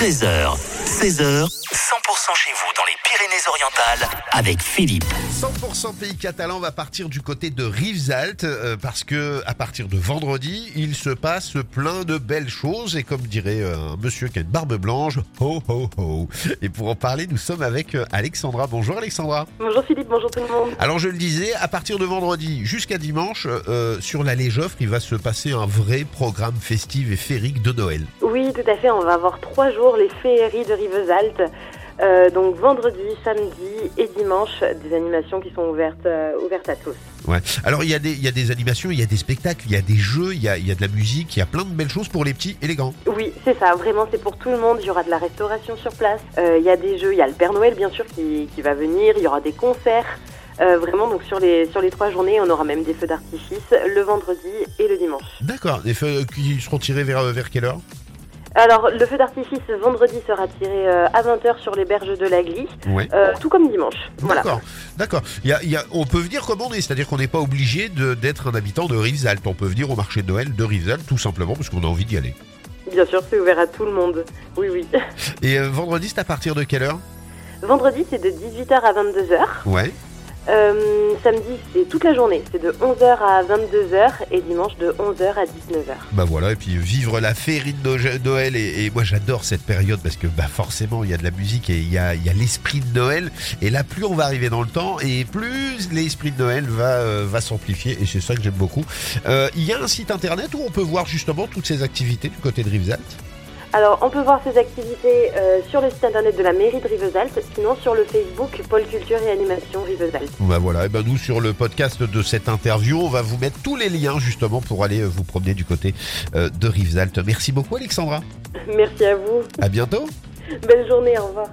13h, 16h, 100% chez vous dans les Pyrénées-Orientales avec Philippe. 100% pays catalan va partir du côté de Rivesaltes euh, parce que à partir de vendredi, il se passe plein de belles choses et comme dirait euh, un monsieur qui a une barbe blanche, ho ho ho. Et pour en parler, nous sommes avec euh, Alexandra. Bonjour Alexandra. Bonjour Philippe, bonjour tout le monde. Alors je le disais, à partir de vendredi jusqu'à dimanche, euh, sur l'allée Joffre, il va se passer un vrai programme festif et féerique de Noël. Oui, tout à fait, on va avoir trois jours les féeries de Rivesaltes. Euh, donc vendredi, samedi et dimanche, des animations qui sont ouvertes, euh, ouvertes à tous. Ouais. Alors il y, a des, il y a des animations, il y a des spectacles, il y a des jeux, il y a, il y a de la musique, il y a plein de belles choses pour les petits et les grands. Oui, c'est ça, vraiment c'est pour tout le monde. Il y aura de la restauration sur place, Euh, il y a des jeux, il y a le Père Noël bien sûr qui, qui va venir, il y aura des concerts. Euh, vraiment, donc sur les, sur les trois journées, on aura même des feux d'artifice le vendredi et le dimanche. D'accord, des feux qui seront tirés vers, vers quelle heure? Alors, le feu d'artifice vendredi sera tiré euh, à 20h sur les berges de la Glie, Ouais. euh, tout comme dimanche. Voilà. D'accord, d'accord. Il y a- il y a- on peut venir comme on est, c'est-à-dire qu'on n'est pas obligé de- d'être un habitant de Rivesaltes. On peut venir au marché de Noël de Rivesaltes tout simplement parce qu'on a envie d'y aller. Bien sûr, c'est ouvert à tout le monde. Oui, oui. Et euh, vendredi, c'est à partir de quelle heure? Vendredi, c'est de 18h à 22h. Ouais. Euh, samedi, c'est toute la journée. C'est de 11h à 22h et dimanche de 11h à 19h. Bah voilà, et puis vivre la féerie de No- Noël, et, moi j'adore cette période parce que bah forcément il y a de la musique et il y a, l'esprit de Noël, et là plus on va arriver dans le temps, et plus l'esprit de Noël va, euh, s'amplifier, et c'est ça que j'aime beaucoup. Euh, il y a un site internet où on peut voir justement toutes ces activités du côté de Rivesaltes Alors, on peut voir ces activités euh, sur le site internet de la mairie de Rivesaltes, sinon sur le Facebook Pôle Culture et Animation Rivesaltes. Bah voilà, et ben nous sur le podcast de cette interview, on va vous mettre tous les liens justement pour aller euh, vous promener du côté euh, de Rivesaltes. Merci beaucoup Alexandra, Merci à vous. à bientôt Belle journée, au revoir.